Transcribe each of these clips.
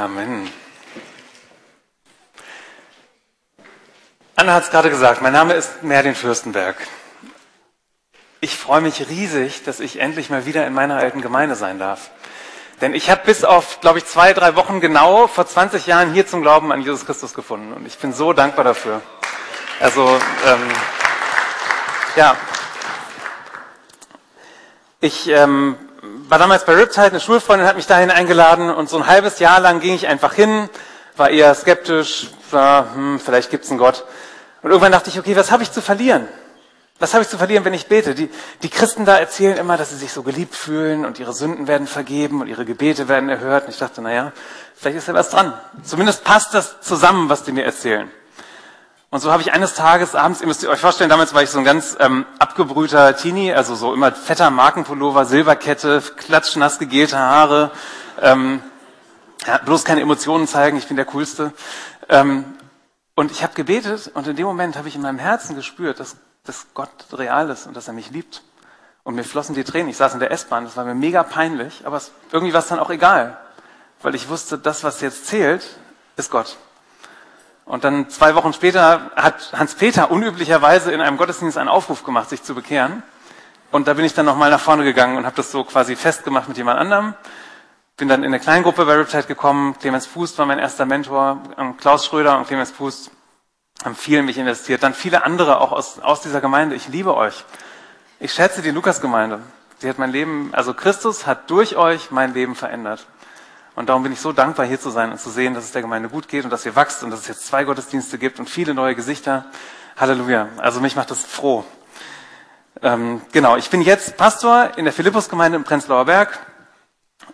Amen. Anna hat es gerade gesagt, mein Name ist Merlin Fürstenberg. Ich freue mich riesig, dass ich endlich mal wieder in meiner alten Gemeinde sein darf. Denn ich habe bis auf, glaube ich, zwei, drei Wochen genau vor 20 Jahren hier zum Glauben an Jesus Christus gefunden. Und ich bin so dankbar dafür. Also, ähm, ja. Ich ähm, war damals bei Riptide, eine Schulfreundin hat mich dahin eingeladen und so ein halbes Jahr lang ging ich einfach hin, war eher skeptisch, war, hm, vielleicht gibt's einen Gott. Und irgendwann dachte ich, okay, was habe ich zu verlieren? Was habe ich zu verlieren, wenn ich bete? Die, die Christen da erzählen immer, dass sie sich so geliebt fühlen und ihre Sünden werden vergeben und ihre Gebete werden erhört. Und ich dachte, naja, vielleicht ist ja was dran. Zumindest passt das zusammen, was die mir erzählen. Und so habe ich eines Tages abends, ihr müsst euch vorstellen, damals war ich so ein ganz ähm, abgebrühter Teenie, also so immer fetter Markenpullover, Silberkette, klatschnass gegelte Haare, ähm, ja, bloß keine Emotionen zeigen, ich bin der Coolste. Ähm, und ich habe gebetet und in dem Moment habe ich in meinem Herzen gespürt, dass dass Gott real ist und dass er mich liebt. Und mir flossen die Tränen. Ich saß in der S-Bahn, das war mir mega peinlich, aber es, irgendwie war es dann auch egal, weil ich wusste, das, was jetzt zählt, ist Gott. Und dann zwei Wochen später hat Hans-Peter unüblicherweise in einem Gottesdienst einen Aufruf gemacht, sich zu bekehren. Und da bin ich dann nochmal nach vorne gegangen und habe das so quasi festgemacht mit jemand anderem. Bin dann in eine Kleingruppe bei Riptide gekommen. Clemens Fuß war mein erster Mentor. Klaus Schröder und Clemens Fuß haben viel in mich investiert. Dann viele andere auch aus, aus dieser Gemeinde. Ich liebe euch. Ich schätze die Lukas-Gemeinde. Sie hat mein Leben, also Christus hat durch euch mein Leben verändert. Und darum bin ich so dankbar, hier zu sein und zu sehen, dass es der Gemeinde gut geht und dass ihr wächst und dass es jetzt zwei Gottesdienste gibt und viele neue Gesichter. Halleluja. Also mich macht das froh. Ähm, genau, ich bin jetzt Pastor in der Philippus-Gemeinde im Prenzlauer Berg.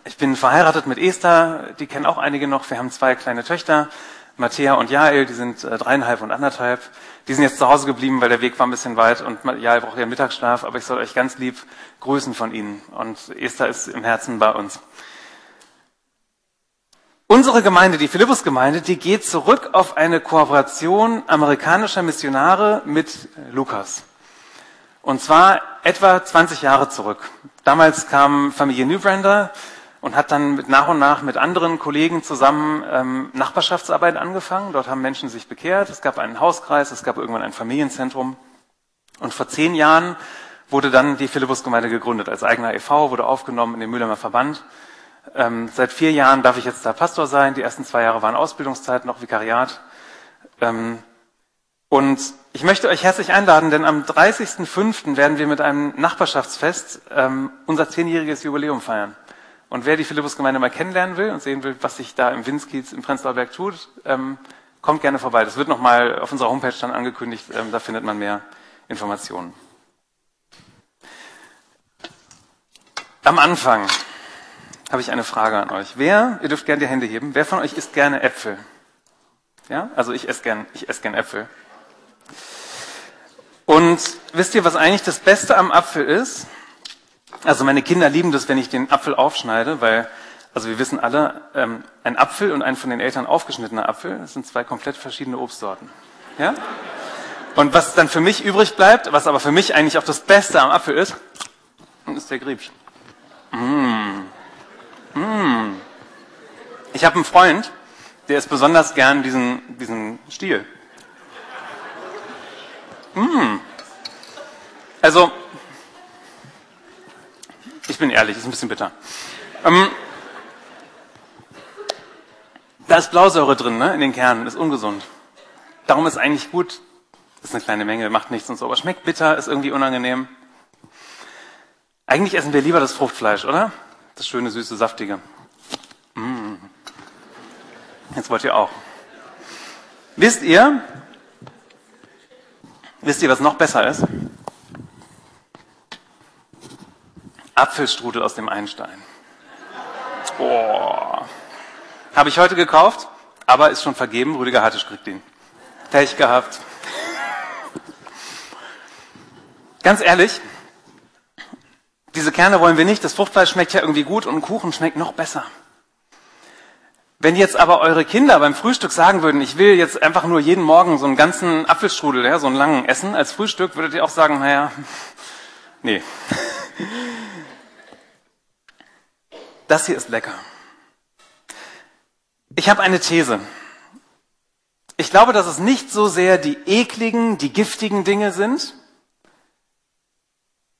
Ich bin verheiratet mit Esther, die kennen auch einige noch. Wir haben zwei kleine Töchter. Matthäa und Jael, die sind äh, dreieinhalb und anderthalb. Die sind jetzt zu Hause geblieben, weil der Weg war ein bisschen weit und Jael braucht ja Mittagsschlaf, aber ich soll euch ganz lieb grüßen von ihnen. Und Esther ist im Herzen bei uns. Unsere Gemeinde, die Philippus-Gemeinde, die geht zurück auf eine Kooperation amerikanischer Missionare mit Lukas. Und zwar etwa 20 Jahre zurück. Damals kam Familie Newbrander, und hat dann mit, nach und nach mit anderen Kollegen zusammen ähm, Nachbarschaftsarbeit angefangen. Dort haben Menschen sich bekehrt. Es gab einen Hauskreis, es gab irgendwann ein Familienzentrum. Und vor zehn Jahren wurde dann die Philippus-Gemeinde gegründet. Als eigener e.V. wurde aufgenommen in den Mühlheimer Verband. Ähm, seit vier Jahren darf ich jetzt da Pastor sein. Die ersten zwei Jahre waren Ausbildungszeit, noch Vikariat. Ähm, und ich möchte euch herzlich einladen, denn am 30.05. werden wir mit einem Nachbarschaftsfest ähm, unser zehnjähriges Jubiläum feiern. Und wer die Philippus-Gemeinde mal kennenlernen will und sehen will, was sich da im Winskiez im Prenzlauer Berg tut, ähm, kommt gerne vorbei. Das wird nochmal auf unserer Homepage dann angekündigt. Ähm, da findet man mehr Informationen. Am Anfang habe ich eine Frage an euch. Wer, ihr dürft gerne die Hände heben, wer von euch isst gerne Äpfel? Ja, also ich esse gern, ich esse gern Äpfel. Und wisst ihr, was eigentlich das Beste am Apfel ist? Also meine Kinder lieben das, wenn ich den Apfel aufschneide, weil, also wir wissen alle, ähm, ein Apfel und ein von den Eltern aufgeschnittener Apfel, das sind zwei komplett verschiedene Obstsorten. Ja? Und was dann für mich übrig bleibt, was aber für mich eigentlich auch das Beste am Apfel ist, ist der Griebsch. Mmh. Mmh. Ich habe einen Freund, der ist besonders gern diesen, diesen Stiel. Mmh. Also, ich bin ehrlich, ist ein bisschen bitter. Ähm, da ist Blausäure drin, ne, in den Kernen, ist ungesund. Darum ist eigentlich gut, ist eine kleine Menge, macht nichts und so, aber schmeckt bitter, ist irgendwie unangenehm. Eigentlich essen wir lieber das Fruchtfleisch, oder? Das schöne, süße, saftige. Mm. Jetzt wollt ihr auch. Wisst ihr, wisst ihr, was noch besser ist? Apfelstrudel aus dem Einstein. Boah. Habe ich heute gekauft, aber ist schon vergeben. Rüdiger Hartisch kriegt ihn. Pech gehabt. Ganz ehrlich, diese Kerne wollen wir nicht. Das Fruchtfleisch schmeckt ja irgendwie gut und ein Kuchen schmeckt noch besser. Wenn jetzt aber eure Kinder beim Frühstück sagen würden, ich will jetzt einfach nur jeden Morgen so einen ganzen Apfelstrudel, ja, so einen langen essen als Frühstück, würdet ihr auch sagen, naja, nee. Das hier ist lecker. Ich habe eine These. Ich glaube, dass es nicht so sehr die ekligen, die giftigen Dinge sind,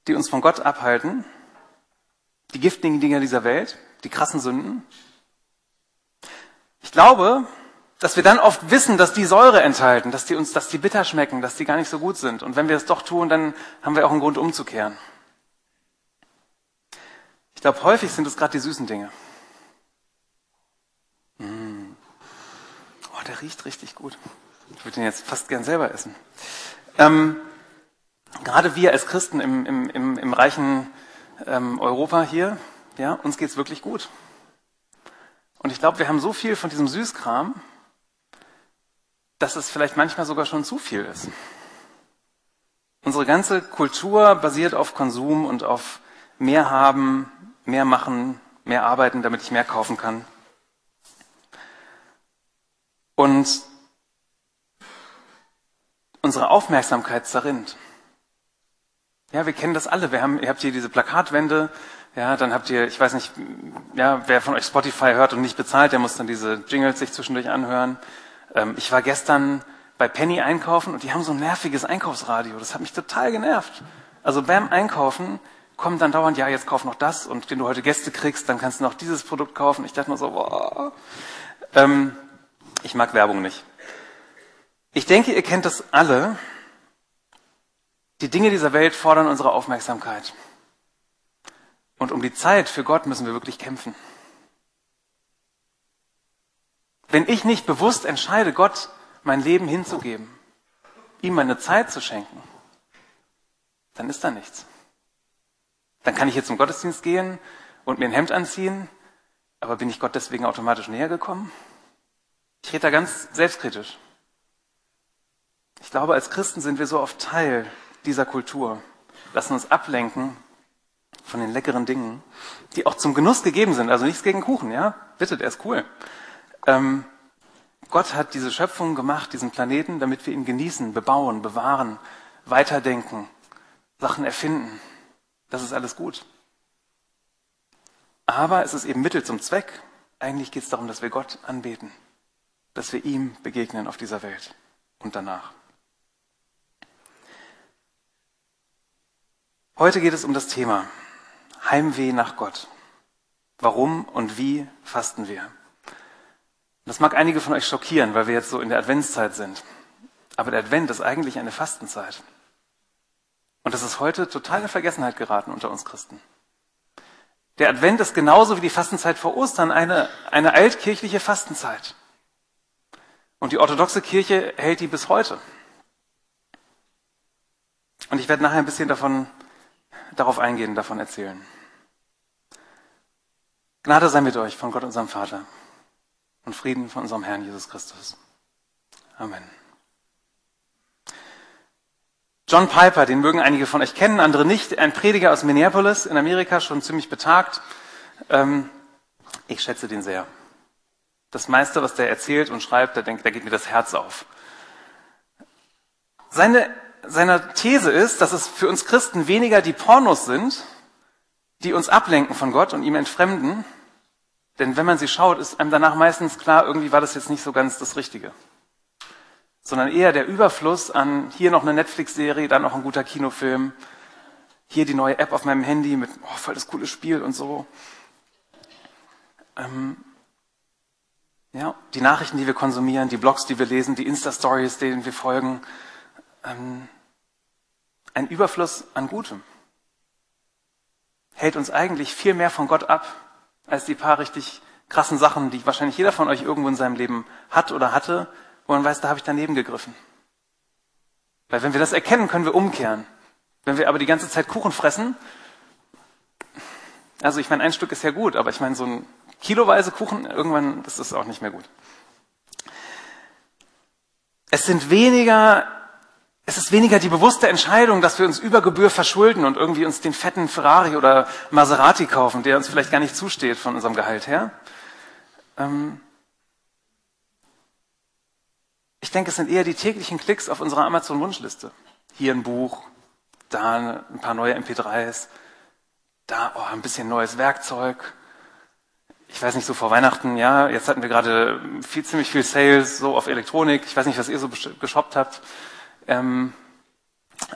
die uns von Gott abhalten, die giftigen Dinge dieser Welt, die krassen Sünden. Ich glaube, dass wir dann oft wissen, dass die Säure enthalten, dass die uns, dass die bitter schmecken, dass die gar nicht so gut sind. Und wenn wir es doch tun, dann haben wir auch einen Grund umzukehren. Ich glaube, häufig sind es gerade die süßen Dinge. Mmh. Oh, der riecht richtig gut. Ich würde den jetzt fast gern selber essen. Ähm, gerade wir als Christen im, im, im, im reichen ähm, Europa hier, ja, uns geht's wirklich gut. Und ich glaube, wir haben so viel von diesem Süßkram, dass es vielleicht manchmal sogar schon zu viel ist. Unsere ganze Kultur basiert auf Konsum und auf mehr haben, mehr machen, mehr arbeiten, damit ich mehr kaufen kann. Und unsere Aufmerksamkeit zerrinnt. Ja, wir kennen das alle. Wir haben, ihr habt hier diese Plakatwände, ja, dann habt ihr, ich weiß nicht, ja, wer von euch Spotify hört und nicht bezahlt, der muss dann diese Jingles sich zwischendurch anhören. Ähm, ich war gestern bei Penny einkaufen und die haben so ein nerviges Einkaufsradio. Das hat mich total genervt. Also beim Einkaufen kommt dann dauernd, ja, jetzt kauf noch das und wenn du heute Gäste kriegst, dann kannst du noch dieses Produkt kaufen. Ich dachte mir so, boah. Ähm, ich mag Werbung nicht. Ich denke, ihr kennt das alle. Die Dinge dieser Welt fordern unsere Aufmerksamkeit. Und um die Zeit für Gott müssen wir wirklich kämpfen. Wenn ich nicht bewusst entscheide, Gott mein Leben hinzugeben, ihm meine Zeit zu schenken, dann ist da nichts. Dann kann ich jetzt zum Gottesdienst gehen und mir ein Hemd anziehen, aber bin ich Gott deswegen automatisch näher gekommen? Ich rede da ganz selbstkritisch. Ich glaube, als Christen sind wir so oft Teil dieser Kultur, lassen uns ablenken von den leckeren Dingen, die auch zum Genuss gegeben sind. Also nichts gegen Kuchen, ja? Bitte, der ist cool. Ähm, Gott hat diese Schöpfung gemacht, diesen Planeten, damit wir ihn genießen, bebauen, bewahren, weiterdenken, Sachen erfinden. Das ist alles gut. Aber es ist eben Mittel zum Zweck. Eigentlich geht es darum, dass wir Gott anbeten, dass wir ihm begegnen auf dieser Welt und danach. Heute geht es um das Thema Heimweh nach Gott. Warum und wie fasten wir? Das mag einige von euch schockieren, weil wir jetzt so in der Adventszeit sind. Aber der Advent ist eigentlich eine Fastenzeit. Und das ist heute total in Vergessenheit geraten unter uns Christen. Der Advent ist genauso wie die Fastenzeit vor Ostern eine, eine altkirchliche Fastenzeit. Und die orthodoxe Kirche hält die bis heute. Und ich werde nachher ein bisschen davon darauf eingehen, davon erzählen. Gnade sei mit euch von Gott, unserem Vater, und Frieden von unserem Herrn Jesus Christus. Amen. John Piper, den mögen einige von euch kennen, andere nicht, ein Prediger aus Minneapolis in Amerika, schon ziemlich betagt. Ähm, ich schätze den sehr. Das meiste, was der erzählt und schreibt, da, denkt, da geht mir das Herz auf. Seine seiner These ist, dass es für uns Christen weniger die Pornos sind, die uns ablenken von Gott und ihm entfremden. Denn wenn man sie schaut, ist einem danach meistens klar, irgendwie war das jetzt nicht so ganz das Richtige. Sondern eher der Überfluss an hier noch eine Netflix-Serie, dann noch ein guter Kinofilm, hier die neue App auf meinem Handy mit oh, voll das coole Spiel und so. Ähm, ja, die Nachrichten, die wir konsumieren, die Blogs, die wir lesen, die Insta-Stories, denen wir folgen. Ähm, ein Überfluss an Gutem hält uns eigentlich viel mehr von Gott ab, als die paar richtig krassen Sachen, die wahrscheinlich jeder von euch irgendwo in seinem Leben hat oder hatte, wo man weiß, da habe ich daneben gegriffen. Weil wenn wir das erkennen, können wir umkehren. Wenn wir aber die ganze Zeit Kuchen fressen, also ich meine, ein Stück ist ja gut, aber ich meine, so ein kiloweise Kuchen, irgendwann ist das auch nicht mehr gut. Es sind weniger es ist weniger die bewusste Entscheidung, dass wir uns über Gebühr verschulden und irgendwie uns den fetten Ferrari oder Maserati kaufen, der uns vielleicht gar nicht zusteht von unserem Gehalt her. Ähm ich denke, es sind eher die täglichen Klicks auf unserer Amazon-Wunschliste. Hier ein Buch, da ein paar neue MP3s, da oh, ein bisschen neues Werkzeug, ich weiß nicht, so vor Weihnachten, ja, jetzt hatten wir gerade viel, ziemlich viel Sales so auf Elektronik. Ich weiß nicht, was ihr so geshoppt habt. Ähm,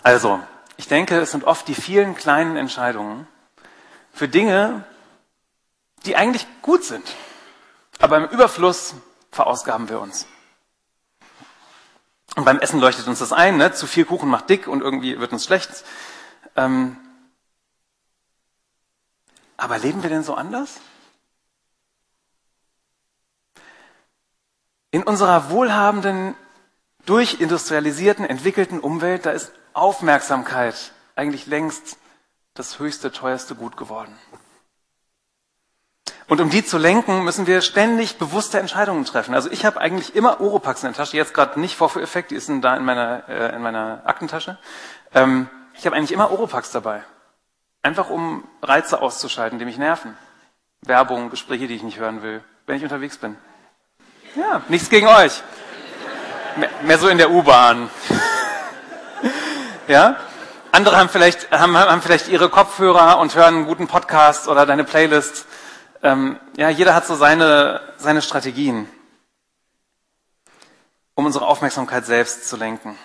also, ich denke, es sind oft die vielen kleinen Entscheidungen für Dinge, die eigentlich gut sind. Aber im Überfluss verausgaben wir uns. Und beim Essen leuchtet uns das ein, ne? zu viel Kuchen macht dick und irgendwie wird uns schlecht. Ähm, aber leben wir denn so anders? In unserer wohlhabenden, durchindustrialisierten, entwickelten Umwelt, da ist Aufmerksamkeit eigentlich längst das höchste, teuerste Gut geworden. Und um die zu lenken, müssen wir ständig bewusste Entscheidungen treffen. Also ich habe eigentlich immer Oropax in der Tasche, jetzt gerade nicht Vorführeffekt, die ist da in meiner, äh, in meiner Aktentasche. Ähm, ich habe eigentlich immer Oropax dabei. Einfach um Reize auszuschalten, die mich nerven. Werbung, Gespräche, die ich nicht hören will, wenn ich unterwegs bin. Ja, nichts gegen euch. Mehr, so in der U-Bahn. ja? Andere haben vielleicht, haben, haben vielleicht ihre Kopfhörer und hören einen guten Podcast oder deine Playlist. Ähm, ja, jeder hat so seine, seine Strategien, um unsere Aufmerksamkeit selbst zu lenken.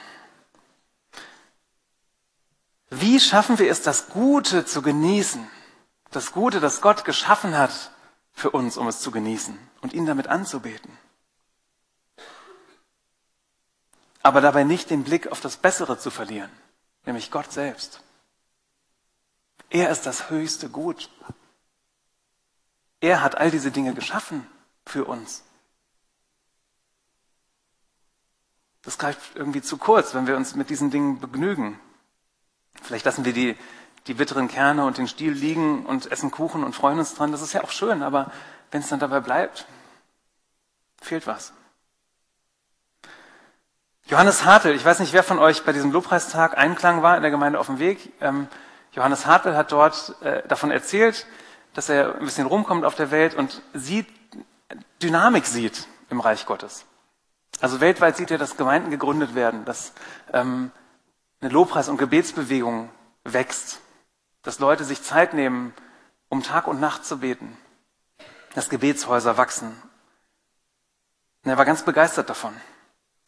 Wie schaffen wir es, das Gute zu genießen? Das Gute, das Gott geschaffen hat für uns, um es zu genießen und ihn damit anzubeten. Aber dabei nicht den Blick auf das Bessere zu verlieren, nämlich Gott selbst. Er ist das höchste Gut. Er hat all diese Dinge geschaffen für uns. Das greift irgendwie zu kurz, wenn wir uns mit diesen Dingen begnügen. Vielleicht lassen wir die, die bitteren Kerne und den Stiel liegen und essen Kuchen und freuen uns dran. Das ist ja auch schön, aber wenn es dann dabei bleibt, fehlt was. Johannes Hartl, ich weiß nicht, wer von euch bei diesem Lobpreistag Einklang war in der Gemeinde auf dem Weg. Ähm, Johannes Hartl hat dort äh, davon erzählt, dass er ein bisschen rumkommt auf der Welt und sieht, Dynamik sieht im Reich Gottes. Also weltweit sieht er, dass Gemeinden gegründet werden, dass ähm, eine Lobpreis- und Gebetsbewegung wächst, dass Leute sich Zeit nehmen, um Tag und Nacht zu beten, dass Gebetshäuser wachsen. Und er war ganz begeistert davon.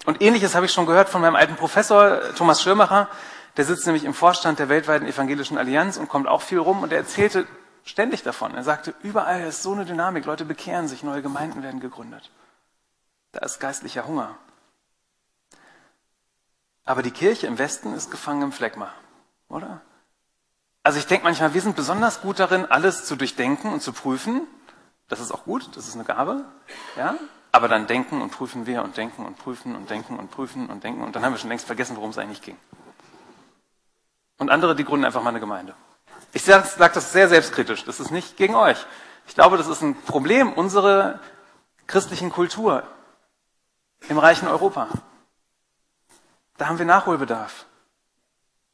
Und ähnliches habe ich schon gehört von meinem alten Professor Thomas Schirmacher, der sitzt nämlich im Vorstand der weltweiten evangelischen Allianz und kommt auch viel rum und er erzählte ständig davon. Er sagte, überall ist so eine Dynamik, Leute bekehren sich, neue Gemeinden werden gegründet. Da ist geistlicher Hunger. Aber die Kirche im Westen ist gefangen im Phlegma, oder? Also ich denke manchmal, wir sind besonders gut darin, alles zu durchdenken und zu prüfen. Das ist auch gut, das ist eine Gabe, ja. Aber dann denken und prüfen wir und denken und prüfen und denken und prüfen und denken und dann haben wir schon längst vergessen, worum es eigentlich ging. Und andere, die gründen einfach mal eine Gemeinde. Ich sage sag das sehr selbstkritisch, das ist nicht gegen euch. Ich glaube, das ist ein Problem unserer christlichen Kultur im reichen Europa. Da haben wir Nachholbedarf.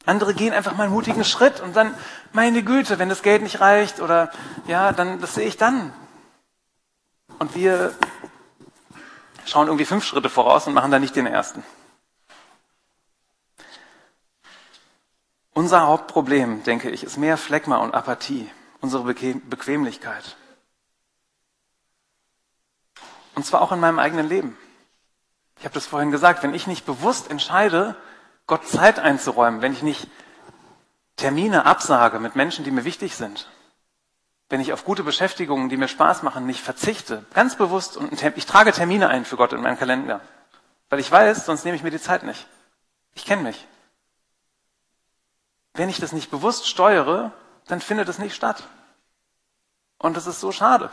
Andere gehen einfach mal einen mutigen Schritt und dann, meine Güte, wenn das Geld nicht reicht oder ja, dann, das sehe ich dann. Und wir schauen irgendwie fünf Schritte voraus und machen da nicht den ersten. Unser Hauptproblem, denke ich, ist mehr Phlegma und Apathie, unsere Bequemlichkeit. Und zwar auch in meinem eigenen Leben. Ich habe das vorhin gesagt, wenn ich nicht bewusst entscheide, Gott Zeit einzuräumen, wenn ich nicht Termine absage mit Menschen, die mir wichtig sind, wenn ich auf gute Beschäftigungen, die mir Spaß machen, nicht verzichte, ganz bewusst und ich trage Termine ein für Gott in meinen Kalender, weil ich weiß, sonst nehme ich mir die Zeit nicht. Ich kenne mich. Wenn ich das nicht bewusst steuere, dann findet es nicht statt. Und das ist so schade,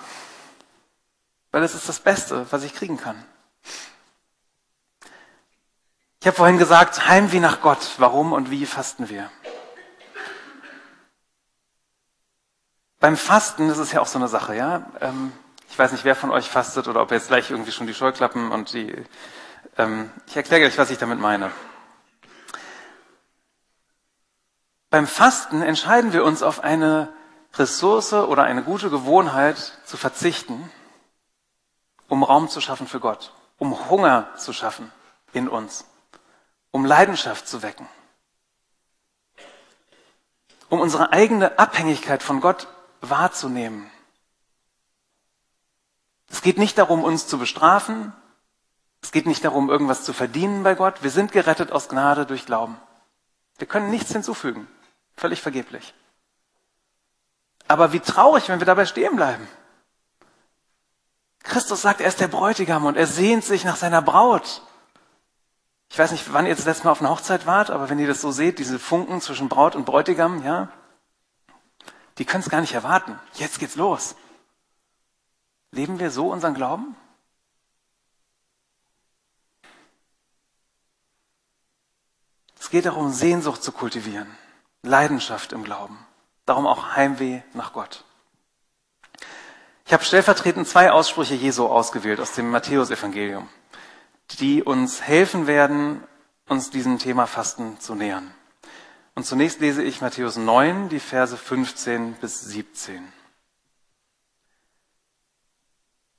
weil es ist das Beste, was ich kriegen kann. Ich habe vorhin gesagt, Heimweh nach Gott. Warum und wie fasten wir? Beim Fasten das ist ja auch so eine Sache, ja. Ähm, ich weiß nicht, wer von euch fastet oder ob jetzt gleich irgendwie schon die Scheuklappen und die. Ähm, ich erkläre gleich, was ich damit meine. Beim Fasten entscheiden wir uns auf eine Ressource oder eine gute Gewohnheit zu verzichten, um Raum zu schaffen für Gott, um Hunger zu schaffen in uns um Leidenschaft zu wecken, um unsere eigene Abhängigkeit von Gott wahrzunehmen. Es geht nicht darum, uns zu bestrafen. Es geht nicht darum, irgendwas zu verdienen bei Gott. Wir sind gerettet aus Gnade durch Glauben. Wir können nichts hinzufügen. Völlig vergeblich. Aber wie traurig, wenn wir dabei stehen bleiben. Christus sagt, er ist der Bräutigam und er sehnt sich nach seiner Braut. Ich weiß nicht, wann ihr das letzte Mal auf einer Hochzeit wart, aber wenn ihr das so seht, diese Funken zwischen Braut und Bräutigam, ja, die können es gar nicht erwarten. Jetzt geht's los. Leben wir so unseren Glauben? Es geht darum, Sehnsucht zu kultivieren, Leidenschaft im Glauben, darum auch Heimweh nach Gott. Ich habe stellvertretend zwei Aussprüche Jesu ausgewählt aus dem Matthäusevangelium, die uns helfen werden, uns diesem Thema Fasten zu nähern. Und zunächst lese ich Matthäus 9, die Verse 15 bis 17.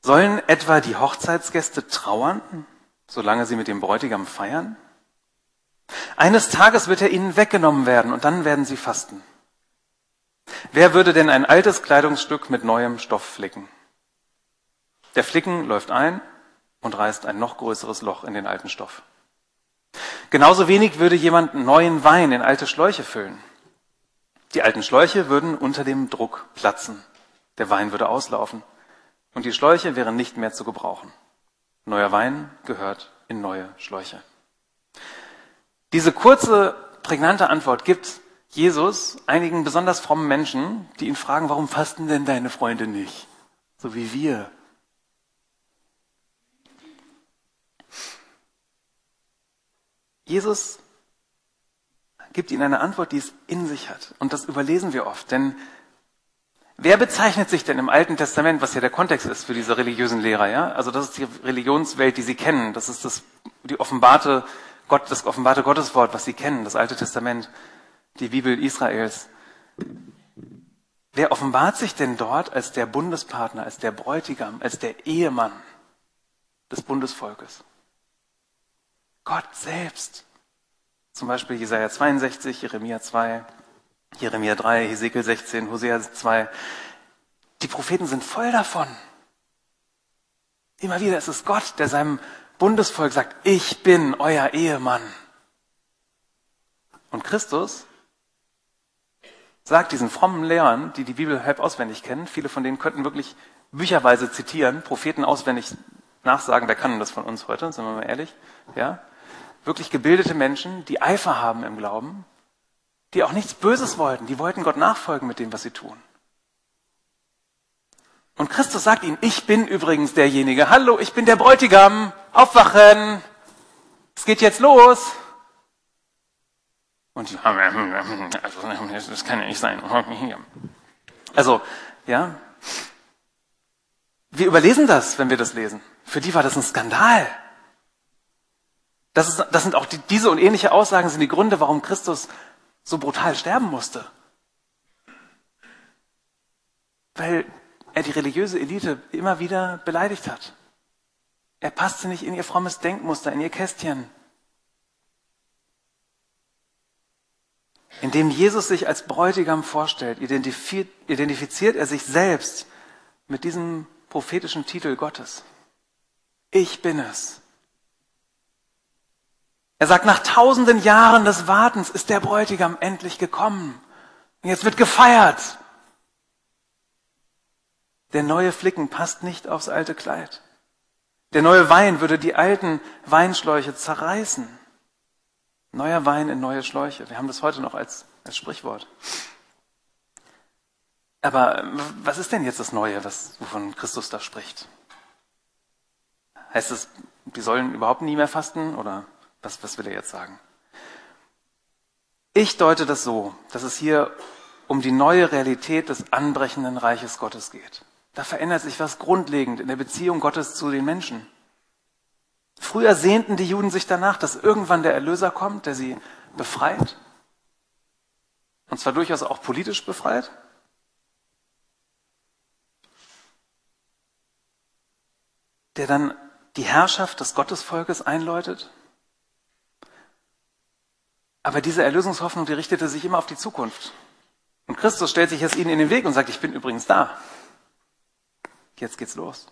Sollen etwa die Hochzeitsgäste trauern, solange sie mit dem Bräutigam feiern? Eines Tages wird er ihnen weggenommen werden und dann werden sie fasten. Wer würde denn ein altes Kleidungsstück mit neuem Stoff flicken? Der Flicken läuft ein und reißt ein noch größeres Loch in den alten Stoff. Genauso wenig würde jemand neuen Wein in alte Schläuche füllen. Die alten Schläuche würden unter dem Druck platzen. Der Wein würde auslaufen und die Schläuche wären nicht mehr zu gebrauchen. Neuer Wein gehört in neue Schläuche. Diese kurze, prägnante Antwort gibt Jesus einigen besonders frommen Menschen, die ihn fragen, warum fasten denn deine Freunde nicht? So wie wir. Jesus gibt ihnen eine Antwort, die es in sich hat. Und das überlesen wir oft. Denn wer bezeichnet sich denn im Alten Testament, was ja der Kontext ist für diese religiösen Lehrer, ja? Also das ist die Religionswelt, die sie kennen. Das ist das, die offenbarte Gott, das offenbarte Gotteswort, was sie kennen, das Alte Testament die Bibel Israels. Wer offenbart sich denn dort als der Bundespartner, als der Bräutigam, als der Ehemann des Bundesvolkes? Gott selbst. Zum Beispiel Jesaja 62, Jeremia 2, Jeremia 3, Hesekiel 16, Hosea 2. Die Propheten sind voll davon. Immer wieder ist es Gott, der seinem Bundesvolk sagt, ich bin euer Ehemann. Und Christus sagt diesen frommen Lehrern, die die Bibel halb auswendig kennen, viele von denen könnten wirklich bücherweise zitieren, Propheten auswendig nachsagen, wer kann denn das von uns heute, sind wir mal ehrlich, ja? Wirklich gebildete Menschen, die Eifer haben im Glauben, die auch nichts Böses wollten, die wollten Gott nachfolgen mit dem, was sie tun. Und Christus sagt ihnen, ich bin übrigens derjenige, hallo, ich bin der Bräutigam, aufwachen, es geht jetzt los. Und also, das kann ja nicht sein. Also, ja. Wir überlesen das, wenn wir das lesen. Für die war das ein Skandal. Das, ist, das sind auch die, diese und ähnliche Aussagen sind die Gründe, warum Christus so brutal sterben musste. Weil er die religiöse Elite immer wieder beleidigt hat. Er passte nicht in ihr frommes Denkmuster, in ihr Kästchen. Indem Jesus sich als Bräutigam vorstellt, identifiziert, identifiziert er sich selbst mit diesem prophetischen Titel Gottes. Ich bin es. Er sagt, nach tausenden Jahren des Wartens ist der Bräutigam endlich gekommen. Und jetzt wird gefeiert. Der neue Flicken passt nicht aufs alte Kleid. Der neue Wein würde die alten Weinschläuche zerreißen. Neuer Wein in neue Schläuche. Wir haben das heute noch als, als Sprichwort. Aber was ist denn jetzt das Neue, was, wovon Christus da spricht? Heißt es, die sollen überhaupt nie mehr fasten oder was, was will er jetzt sagen? Ich deute das so, dass es hier um die neue Realität des anbrechenden Reiches Gottes geht. Da verändert sich was grundlegend in der Beziehung Gottes zu den Menschen. Früher sehnten die Juden sich danach, dass irgendwann der Erlöser kommt, der sie befreit. Und zwar durchaus auch politisch befreit. Der dann die Herrschaft des Gottesvolkes einläutet. Aber diese Erlösungshoffnung, die richtete sich immer auf die Zukunft. Und Christus stellt sich jetzt ihnen in den Weg und sagt, ich bin übrigens da. Jetzt geht's los.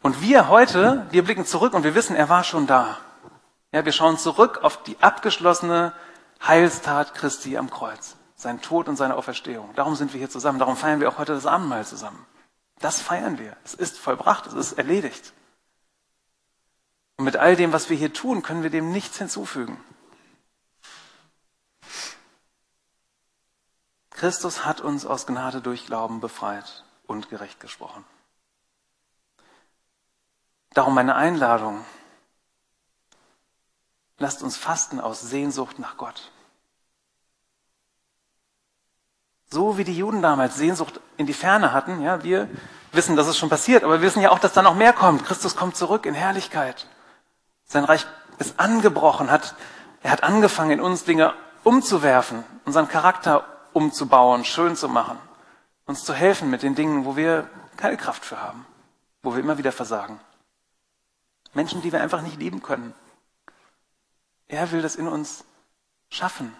Und wir heute, wir blicken zurück und wir wissen, er war schon da. Ja, wir schauen zurück auf die abgeschlossene Heilstat Christi am Kreuz. Sein Tod und seine Auferstehung. Darum sind wir hier zusammen. Darum feiern wir auch heute das Abendmahl zusammen. Das feiern wir. Es ist vollbracht. Es ist erledigt. Und mit all dem, was wir hier tun, können wir dem nichts hinzufügen. Christus hat uns aus Gnade durch Glauben befreit und gerecht gesprochen. Darum meine Einladung. Lasst uns fasten aus Sehnsucht nach Gott. So wie die Juden damals Sehnsucht in die Ferne hatten, ja, wir wissen, dass es schon passiert, aber wir wissen ja auch, dass da noch mehr kommt. Christus kommt zurück in Herrlichkeit. Sein Reich ist angebrochen, hat, er hat angefangen, in uns Dinge umzuwerfen, unseren Charakter umzubauen, schön zu machen, uns zu helfen mit den Dingen, wo wir keine Kraft für haben, wo wir immer wieder versagen. Menschen, die wir einfach nicht lieben können. Er will das in uns schaffen.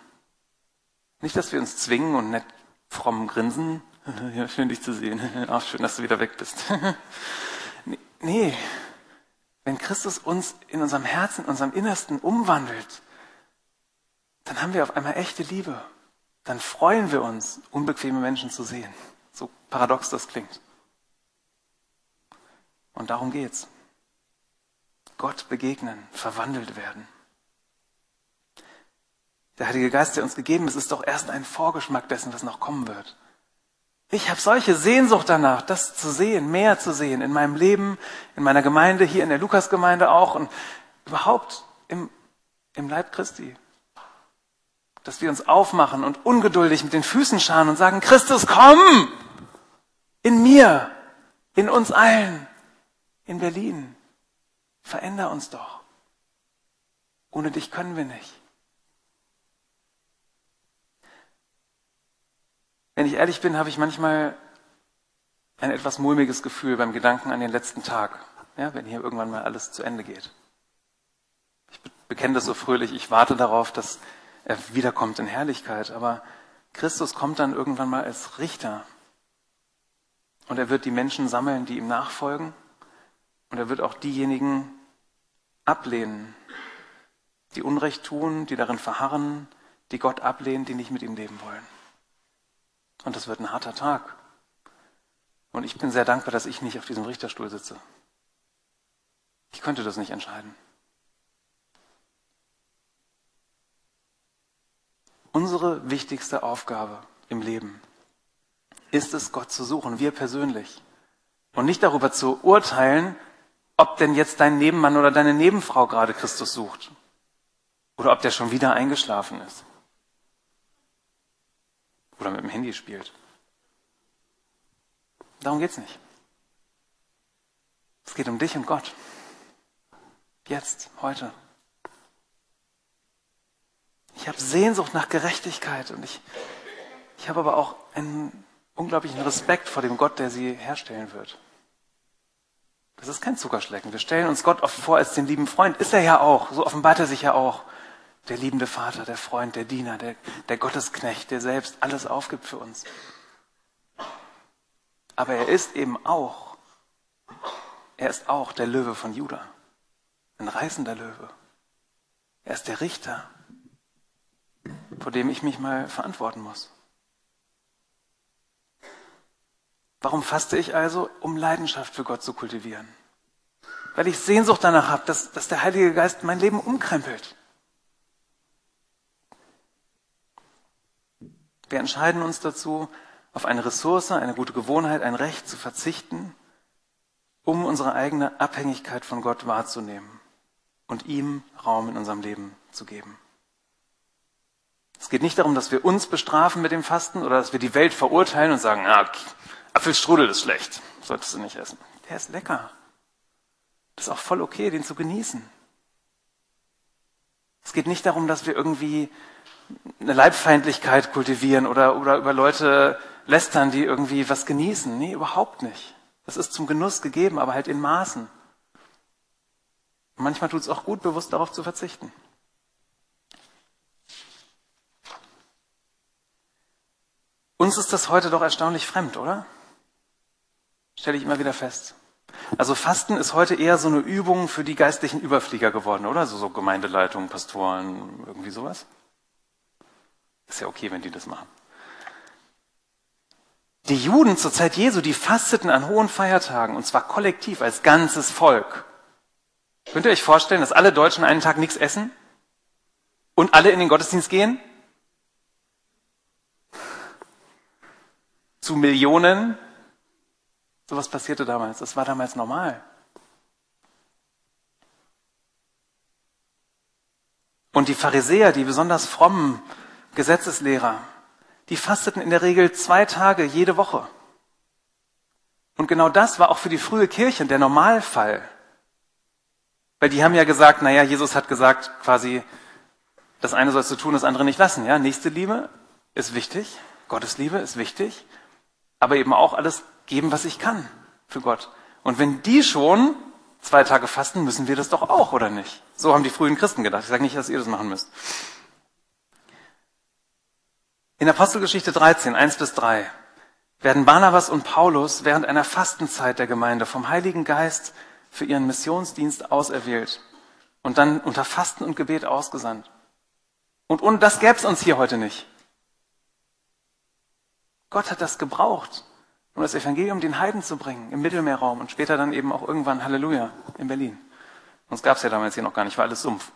Nicht, dass wir uns zwingen und nett fromm grinsen. Ja, schön dich zu sehen. Auch schön, dass du wieder weg bist. Nee, wenn Christus uns in unserem Herzen, in unserem Innersten umwandelt, dann haben wir auf einmal echte Liebe dann freuen wir uns, unbequeme Menschen zu sehen. So paradox das klingt. Und darum geht's. Gott begegnen, verwandelt werden. Der Heilige Geist, der uns gegeben ist, ist doch erst ein Vorgeschmack dessen, was noch kommen wird. Ich habe solche Sehnsucht danach, das zu sehen, mehr zu sehen in meinem Leben, in meiner Gemeinde, hier in der Lukasgemeinde auch und überhaupt im, im Leib Christi dass wir uns aufmachen und ungeduldig mit den Füßen scharen und sagen, Christus, komm! In mir, in uns allen, in Berlin. Veränder uns doch. Ohne dich können wir nicht. Wenn ich ehrlich bin, habe ich manchmal ein etwas mulmiges Gefühl beim Gedanken an den letzten Tag, ja, wenn hier irgendwann mal alles zu Ende geht. Ich bekenne das so fröhlich, ich warte darauf, dass er wiederkommt in Herrlichkeit. Aber Christus kommt dann irgendwann mal als Richter. Und er wird die Menschen sammeln, die ihm nachfolgen. Und er wird auch diejenigen ablehnen, die Unrecht tun, die darin verharren, die Gott ablehnen, die nicht mit ihm leben wollen. Und das wird ein harter Tag. Und ich bin sehr dankbar, dass ich nicht auf diesem Richterstuhl sitze. Ich könnte das nicht entscheiden. Unsere wichtigste Aufgabe im Leben ist es, Gott zu suchen, wir persönlich. Und nicht darüber zu urteilen, ob denn jetzt dein Nebenmann oder deine Nebenfrau gerade Christus sucht. Oder ob der schon wieder eingeschlafen ist. Oder mit dem Handy spielt. Darum geht's nicht. Es geht um dich und Gott. Jetzt, heute. Ich habe Sehnsucht nach Gerechtigkeit und ich, ich habe aber auch einen unglaublichen Respekt vor dem Gott, der sie herstellen wird. Das ist kein Zuckerschlecken. Wir stellen uns Gott oft vor als den lieben Freund. Ist er ja auch. So offenbart er sich ja auch. Der liebende Vater, der Freund, der Diener, der, der Gottesknecht, der selbst alles aufgibt für uns. Aber er ist eben auch, er ist auch der Löwe von Juda. Ein reißender Löwe. Er ist der Richter vor dem ich mich mal verantworten muss. Warum faste ich also? Um Leidenschaft für Gott zu kultivieren. Weil ich Sehnsucht danach habe, dass, dass der Heilige Geist mein Leben umkrempelt. Wir entscheiden uns dazu, auf eine Ressource, eine gute Gewohnheit, ein Recht zu verzichten, um unsere eigene Abhängigkeit von Gott wahrzunehmen und ihm Raum in unserem Leben zu geben. Es geht nicht darum, dass wir uns bestrafen mit dem Fasten oder dass wir die Welt verurteilen und sagen, ah, Apfelstrudel ist schlecht, solltest du nicht essen. Der ist lecker. Das ist auch voll okay, den zu genießen. Es geht nicht darum, dass wir irgendwie eine Leibfeindlichkeit kultivieren oder, oder über Leute lästern, die irgendwie was genießen. Nee, überhaupt nicht. Das ist zum Genuss gegeben, aber halt in Maßen. Manchmal tut es auch gut, bewusst darauf zu verzichten. Uns ist das heute doch erstaunlich fremd, oder? Stelle ich immer wieder fest. Also Fasten ist heute eher so eine Übung für die geistlichen Überflieger geworden, oder? So, so Gemeindeleitungen, Pastoren, irgendwie sowas. Ist ja okay, wenn die das machen. Die Juden zur Zeit Jesu, die fasteten an hohen Feiertagen, und zwar kollektiv, als ganzes Volk. Könnt ihr euch vorstellen, dass alle Deutschen einen Tag nichts essen? Und alle in den Gottesdienst gehen? Zu Millionen? Sowas passierte damals. Das war damals normal. Und die Pharisäer, die besonders frommen Gesetzeslehrer, die fasteten in der Regel zwei Tage jede Woche. Und genau das war auch für die frühe Kirche der Normalfall. Weil die haben ja gesagt, naja, Jesus hat gesagt quasi, das eine sollst du tun, das andere nicht lassen. Ja, nächste Liebe ist wichtig, Gottes Liebe ist wichtig, aber eben auch alles geben, was ich kann für Gott. Und wenn die schon zwei Tage fasten, müssen wir das doch auch, oder nicht? So haben die frühen Christen gedacht. Ich sage nicht, dass ihr das machen müsst. In Apostelgeschichte 13, 1 bis 3 werden Barnabas und Paulus während einer Fastenzeit der Gemeinde vom Heiligen Geist für ihren Missionsdienst auserwählt und dann unter Fasten und Gebet ausgesandt. Und ohne das gäbe es uns hier heute nicht. Gott hat das gebraucht, um das Evangelium den Heiden zu bringen, im Mittelmeerraum und später dann eben auch irgendwann Halleluja in Berlin. Sonst gab es ja damals hier noch gar nicht, war alles Sumpf.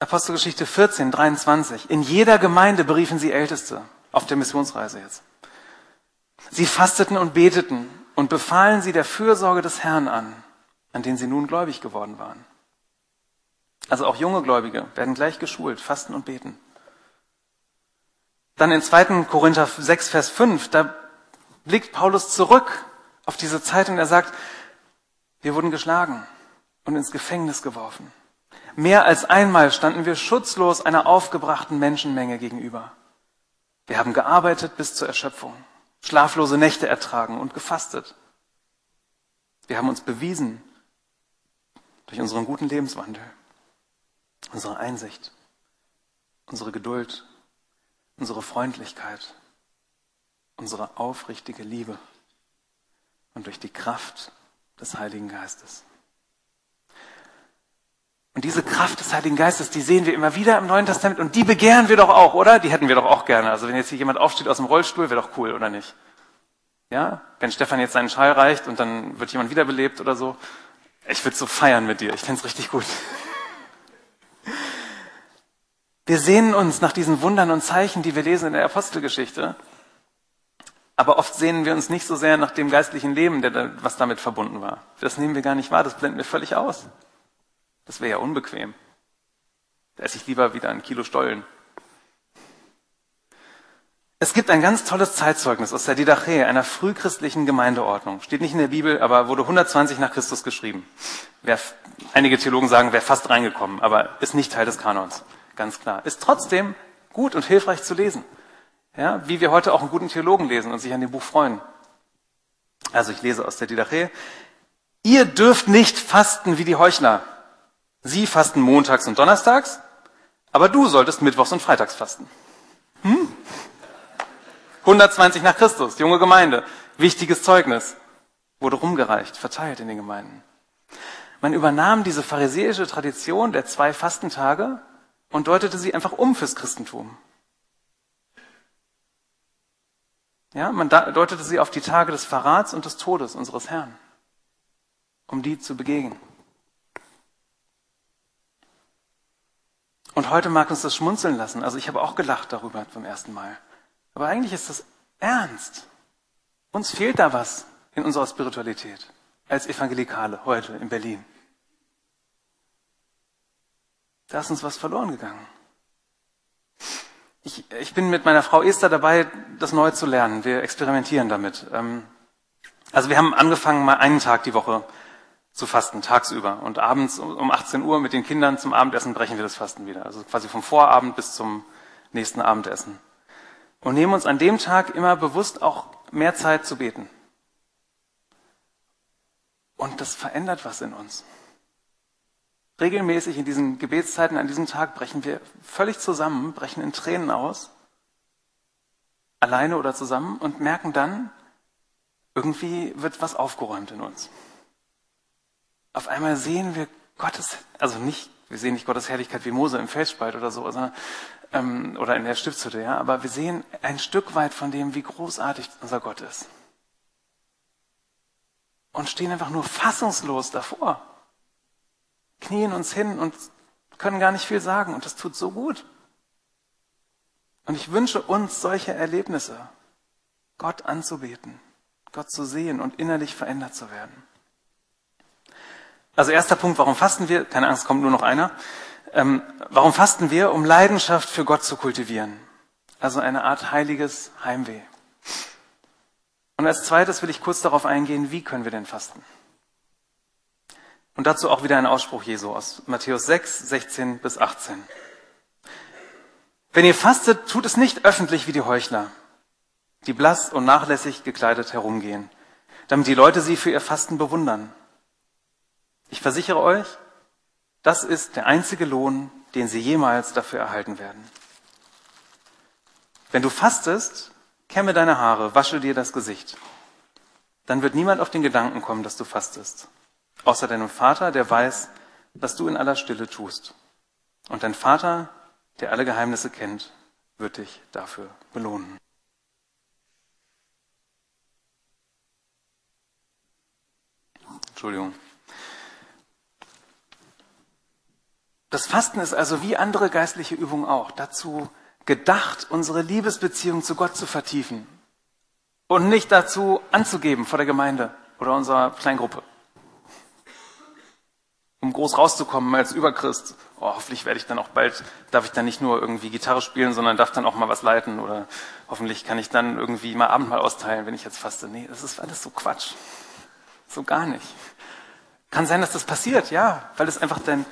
Apostelgeschichte 14, 23. In jeder Gemeinde beriefen sie Älteste auf der Missionsreise jetzt. Sie fasteten und beteten und befahlen sie der Fürsorge des Herrn an, an den sie nun gläubig geworden waren. Also auch junge Gläubige werden gleich geschult, fasten und beten. Dann in 2. Korinther 6, Vers 5, da blickt Paulus zurück auf diese Zeit und er sagt, wir wurden geschlagen und ins Gefängnis geworfen. Mehr als einmal standen wir schutzlos einer aufgebrachten Menschenmenge gegenüber. Wir haben gearbeitet bis zur Erschöpfung, schlaflose Nächte ertragen und gefastet. Wir haben uns bewiesen durch unseren guten Lebenswandel, unsere Einsicht, unsere Geduld, unsere Freundlichkeit, unsere aufrichtige Liebe und durch die Kraft des Heiligen Geistes. Und diese Kraft des Heiligen Geistes, die sehen wir immer wieder im Neuen Testament und die begehren wir doch auch, oder? Die hätten wir doch auch gerne. Also wenn jetzt hier jemand aufsteht aus dem Rollstuhl, wäre doch cool, oder nicht? Ja? Wenn Stefan jetzt seinen Schall reicht und dann wird jemand wiederbelebt oder so. Ich würde so feiern mit dir. Ich fände richtig gut. Wir sehnen uns nach diesen Wundern und Zeichen, die wir lesen in der Apostelgeschichte. Aber oft sehnen wir uns nicht so sehr nach dem geistlichen Leben, der, was damit verbunden war. Das nehmen wir gar nicht wahr, das blenden wir völlig aus. Das wäre ja unbequem. Da esse ich lieber wieder ein Kilo Stollen. Es gibt ein ganz tolles Zeitzeugnis aus der Didache, einer frühchristlichen Gemeindeordnung. Steht nicht in der Bibel, aber wurde 120 nach Christus geschrieben. Wer, einige Theologen sagen, wäre fast reingekommen, aber ist nicht Teil des Kanons. Ganz klar. Ist trotzdem gut und hilfreich zu lesen. Ja, wie wir heute auch einen guten Theologen lesen und sich an dem Buch freuen. Also ich lese aus der Didache. Ihr dürft nicht fasten wie die Heuchler. Sie fasten montags und donnerstags, aber du solltest mittwochs und freitags fasten. Hm? 120 nach Christus, junge Gemeinde, wichtiges Zeugnis, wurde rumgereicht, verteilt in den Gemeinden. Man übernahm diese pharisäische Tradition der zwei Fastentage und deutete sie einfach um fürs Christentum. Ja, man deutete sie auf die Tage des Verrats und des Todes unseres Herrn, um die zu begegnen. Und heute mag uns das schmunzeln lassen. Also ich habe auch gelacht darüber beim ersten Mal. Aber eigentlich ist das ernst. Uns fehlt da was in unserer Spiritualität als Evangelikale heute in Berlin. Da ist uns was verloren gegangen. Ich, ich bin mit meiner Frau Esther dabei, das neu zu lernen. Wir experimentieren damit. Ähm, also wir haben angefangen, mal einen Tag die Woche zu fasten, tagsüber. Und abends um 18 Uhr mit den Kindern zum Abendessen brechen wir das Fasten wieder. Also quasi vom Vorabend bis zum nächsten Abendessen. Und nehmen uns an dem Tag immer bewusst auch mehr Zeit zu beten. Und das verändert was in uns. Regelmäßig in diesen Gebetszeiten an diesem Tag brechen wir völlig zusammen, brechen in Tränen aus, alleine oder zusammen und merken dann, irgendwie wird was aufgeräumt in uns. Auf einmal sehen wir Gottes, also nicht, wir sehen nicht Gottes Herrlichkeit wie Mose im Felsspalt oder so, sondern, ähm, oder in der Stiftshütte, ja, aber wir sehen ein Stück weit von dem, wie großartig unser Gott ist. Und stehen einfach nur fassungslos davor. Knien uns hin und können gar nicht viel sagen und das tut so gut. Und ich wünsche uns solche Erlebnisse, Gott anzubeten, Gott zu sehen und innerlich verändert zu werden. Also erster Punkt, warum fasten wir? Keine Angst, kommt nur noch einer. Ähm, warum fasten wir? Um Leidenschaft für Gott zu kultivieren. Also eine Art heiliges Heimweh. Und als zweites will ich kurz darauf eingehen, wie können wir denn fasten? Und dazu auch wieder ein Ausspruch Jesu aus Matthäus 6, 16 bis 18. Wenn ihr fastet, tut es nicht öffentlich wie die Heuchler, die blass und nachlässig gekleidet herumgehen, damit die Leute sie für ihr Fasten bewundern. Ich versichere euch, das ist der einzige Lohn, den sie jemals dafür erhalten werden. Wenn du fastest, kämme deine Haare, wasche dir das Gesicht. Dann wird niemand auf den Gedanken kommen, dass du fastest. Außer deinem Vater, der weiß, was du in aller Stille tust. Und dein Vater, der alle Geheimnisse kennt, wird dich dafür belohnen. Entschuldigung. Das Fasten ist also wie andere geistliche Übungen auch dazu gedacht, unsere Liebesbeziehung zu Gott zu vertiefen und nicht dazu anzugeben vor der Gemeinde oder unserer Kleingruppe um groß rauszukommen als Überchrist. Oh, hoffentlich werde ich dann auch bald, darf ich dann nicht nur irgendwie Gitarre spielen, sondern darf dann auch mal was leiten oder hoffentlich kann ich dann irgendwie mal Abendmahl austeilen, wenn ich jetzt faste. Nee, das ist alles so Quatsch. So gar nicht. Kann sein, dass das passiert, ja, weil es einfach dein,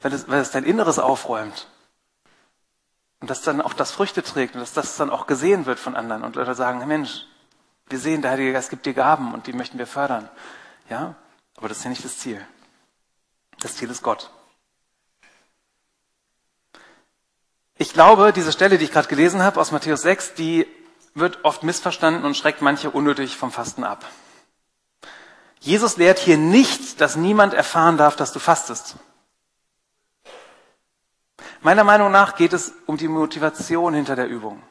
weil es, weil es dein Inneres aufräumt. Und dass dann auch das Früchte trägt und dass das dann auch gesehen wird von anderen und Leute sagen, Mensch, wir sehen, der Heilige Geist gibt dir Gaben und die möchten wir fördern. Ja, aber das ist ja nicht das Ziel. Das Ziel ist Gott. Ich glaube, diese Stelle, die ich gerade gelesen habe aus Matthäus 6, die wird oft missverstanden und schreckt manche unnötig vom Fasten ab. Jesus lehrt hier nicht, dass niemand erfahren darf, dass du fastest. Meiner Meinung nach geht es um die Motivation hinter der Übung.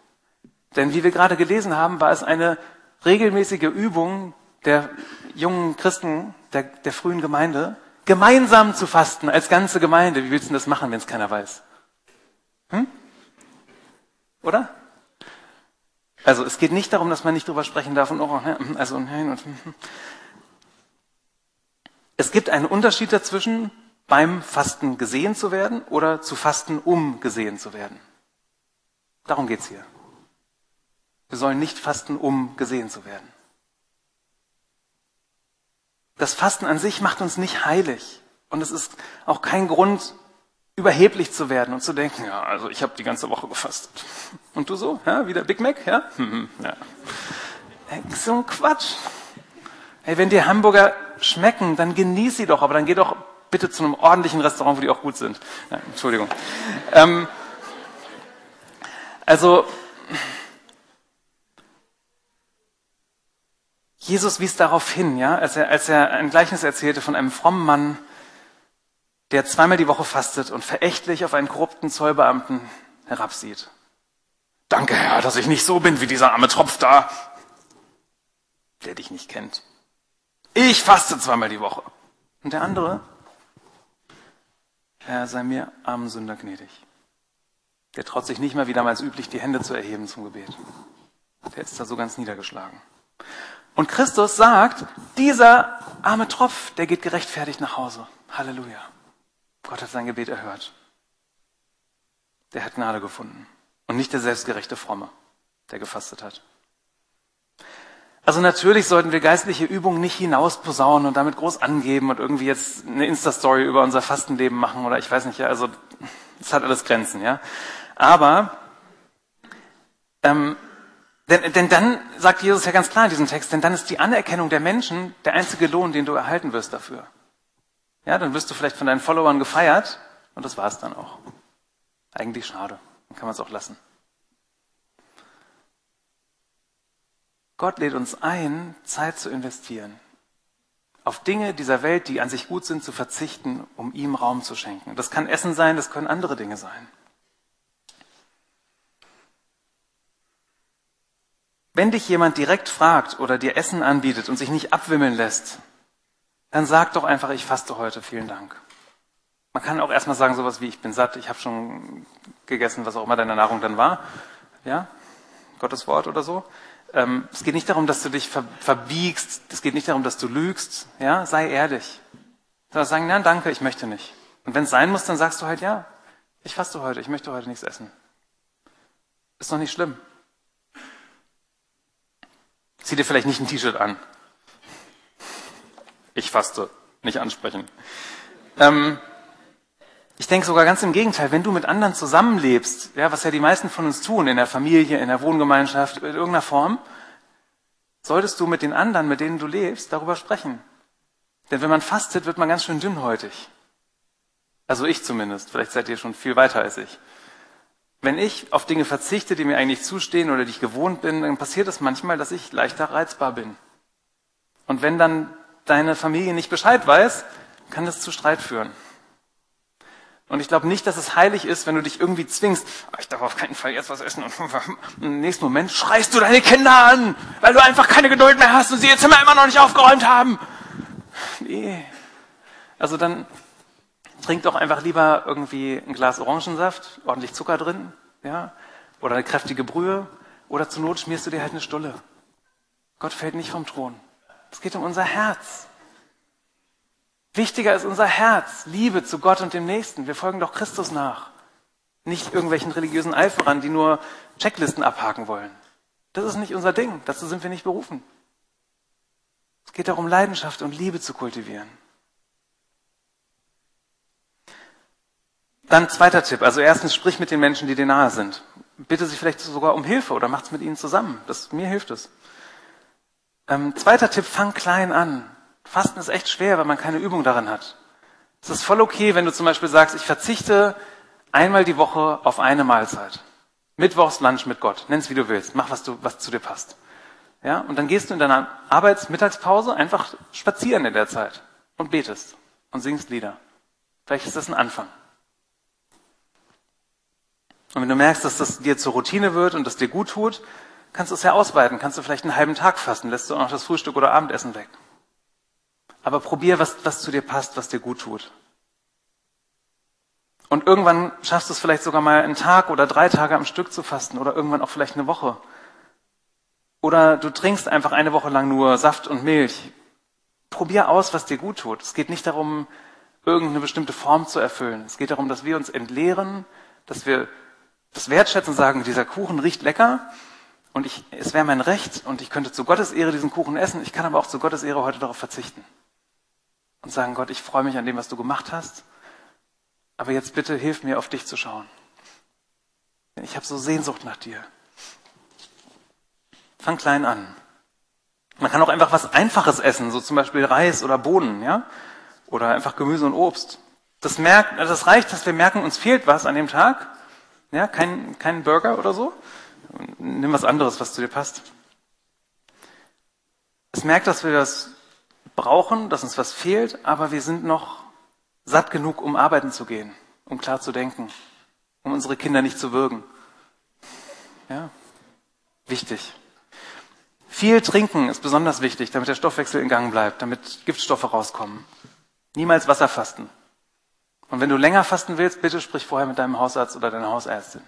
Denn wie wir gerade gelesen haben, war es eine regelmäßige Übung der jungen Christen, der, der frühen Gemeinde, gemeinsam zu fasten als ganze Gemeinde. Wie willst du das machen, wenn es keiner weiß? Hm? Oder? Also es geht nicht darum, dass man nicht drüber sprechen darf und oh, also nein und hm, hm. es gibt einen Unterschied dazwischen, beim Fasten gesehen zu werden oder zu fasten, um gesehen zu werden. Darum geht's hier. Wir sollen nicht fasten, um gesehen zu werden. Das Fasten an sich macht uns nicht heilig. Und es ist auch kein Grund, überheblich zu werden und zu denken, ja, also ich habe die ganze Woche gefastet. Und du so? Ja, wieder Big Mac? Ja? Hm, ja. So ein Quatsch. Hey, wenn dir Hamburger schmecken, dann genieß sie doch, aber dann geh doch bitte zu einem ordentlichen Restaurant, wo die auch gut sind. Ja, Entschuldigung. Ähm, also, Jesus wies darauf hin, ja, als er, als er ein Gleichnis erzählte von einem frommen Mann, der zweimal die Woche fastet und verächtlich auf einen korrupten Zollbeamten herabsieht. Danke, Herr, dass ich nicht so bin wie dieser arme Tropf da, der dich nicht kennt. Ich faste zweimal die Woche. Und der andere, Herr, sei mir armen Sünder gnädig. Der traut sich nicht mehr wie damals üblich, die Hände zu erheben zum Gebet. Der ist da so ganz niedergeschlagen. Und Christus sagt, dieser arme Tropf, der geht gerechtfertigt nach Hause. Halleluja. Gott hat sein Gebet erhört. Der hat Gnade gefunden. Und nicht der selbstgerechte Fromme, der gefastet hat. Also natürlich sollten wir geistliche Übungen nicht hinausposaunen und damit groß angeben und irgendwie jetzt eine Insta-Story über unser Fastenleben machen oder ich weiß nicht, ja, also es hat alles Grenzen, ja. Aber ähm, denn, denn dann sagt Jesus ja ganz klar in diesem Text, denn dann ist die Anerkennung der Menschen der einzige Lohn, den du erhalten wirst dafür. Ja, dann wirst du vielleicht von deinen Followern gefeiert und das war es dann auch. Eigentlich schade. Dann kann man es auch lassen. Gott lädt uns ein, Zeit zu investieren. Auf Dinge dieser Welt, die an sich gut sind, zu verzichten, um ihm Raum zu schenken. Das kann Essen sein, das können andere Dinge sein. Wenn dich jemand direkt fragt oder dir Essen anbietet und sich nicht abwimmeln lässt, dann sag doch einfach, ich faste heute, vielen Dank. Man kann auch erstmal sagen, sowas wie, ich bin satt, ich habe schon gegessen, was auch immer deine Nahrung dann war. Ja, Gottes Wort oder so. Ähm, es geht nicht darum, dass du dich ver verbiegst, es geht nicht darum, dass du lügst. Ja, sei ehrlich. Sondern sagen, nein, danke, ich möchte nicht. Und wenn es sein muss, dann sagst du halt, ja, ich faste heute, ich möchte heute nichts essen. Ist doch nicht schlimm. Zieh dir vielleicht nicht ein T-Shirt an. Ich faste, nicht ansprechen. Ähm, ich denke sogar ganz im Gegenteil, wenn du mit anderen zusammenlebst, ja, was ja die meisten von uns tun, in der Familie, in der Wohngemeinschaft, in irgendeiner Form, solltest du mit den anderen, mit denen du lebst, darüber sprechen. Denn wenn man fastet, wird man ganz schön dünnhäutig. Also ich zumindest, vielleicht seid ihr schon viel weiter als ich. Wenn ich auf Dinge verzichte, die mir eigentlich zustehen oder die ich gewohnt bin, dann passiert es manchmal, dass ich leichter reizbar bin. Und wenn dann deine Familie nicht Bescheid weiß, kann das zu Streit führen. Und ich glaube nicht, dass es heilig ist, wenn du dich irgendwie zwingst, ah, ich darf auf keinen Fall jetzt was essen und im nächsten Moment schreist du deine Kinder an, weil du einfach keine Geduld mehr hast und sie ihr Zimmer immer noch nicht aufgeräumt haben. Nee. Also dann trink doch einfach lieber irgendwie ein Glas Orangensaft, ordentlich Zucker drin, ja, oder eine kräftige Brühe, oder zur Not schmierst du dir halt eine Stulle. Gott fällt nicht vom Thron. Es geht um unser Herz. Wichtiger ist unser Herz, Liebe zu Gott und dem Nächsten. Wir folgen doch Christus nach. Nicht irgendwelchen religiösen Eiferern, die nur Checklisten abhaken wollen. Das ist nicht unser Ding. Dazu sind wir nicht berufen. Es geht darum, Leidenschaft und Liebe zu kultivieren. Dann zweiter Tipp. Also erstens, sprich mit den Menschen, die dir nahe sind. Bitte sie vielleicht sogar um Hilfe oder macht's mit ihnen zusammen. Das, mir hilft es. Ähm, zweiter Tipp, fang klein an. Fasten ist echt schwer, weil man keine Übung darin hat. Es ist voll okay, wenn du zum Beispiel sagst, ich verzichte einmal die Woche auf eine Mahlzeit. Mittwochs Lunch mit Gott. Nenn's wie du willst. Mach, was du, was zu dir passt. Ja? Und dann gehst du in deiner Arbeitsmittagspause einfach spazieren in der Zeit und betest und singst Lieder. Vielleicht ist das ein Anfang. Und wenn du merkst, dass das dir zur Routine wird und das dir gut tut, kannst du es ja ausweiten. Kannst du vielleicht einen halben Tag fasten, lässt du auch noch das Frühstück oder Abendessen weg. Aber probier, was, was zu dir passt, was dir gut tut. Und irgendwann schaffst du es vielleicht sogar mal einen Tag oder drei Tage am Stück zu fasten oder irgendwann auch vielleicht eine Woche. Oder du trinkst einfach eine Woche lang nur Saft und Milch. Probier aus, was dir gut tut. Es geht nicht darum, irgendeine bestimmte Form zu erfüllen. Es geht darum, dass wir uns entleeren, dass wir das wertschätzen und sagen, dieser Kuchen riecht lecker und ich, es wäre mein Recht und ich könnte zu Gottes Ehre diesen Kuchen essen. Ich kann aber auch zu Gottes Ehre heute darauf verzichten und sagen, Gott, ich freue mich an dem, was du gemacht hast, aber jetzt bitte hilf mir, auf dich zu schauen. Ich habe so Sehnsucht nach dir. Fang klein an. Man kann auch einfach was Einfaches essen, so zum Beispiel Reis oder Bohnen, ja, oder einfach Gemüse und Obst. Das merkt, das reicht, dass wir merken, uns fehlt was an dem Tag, ja, kein, kein Burger oder so. Nimm was anderes, was zu dir passt. Es merkt, dass wir das brauchen, dass uns was fehlt, aber wir sind noch satt genug, um arbeiten zu gehen, um klar zu denken, um unsere Kinder nicht zu würgen. Ja, wichtig. Viel trinken ist besonders wichtig, damit der Stoffwechsel in Gang bleibt, damit Giftstoffe rauskommen. Niemals Wasser fasten. Und wenn du länger fasten willst, bitte sprich vorher mit deinem Hausarzt oder deiner Hausärztin.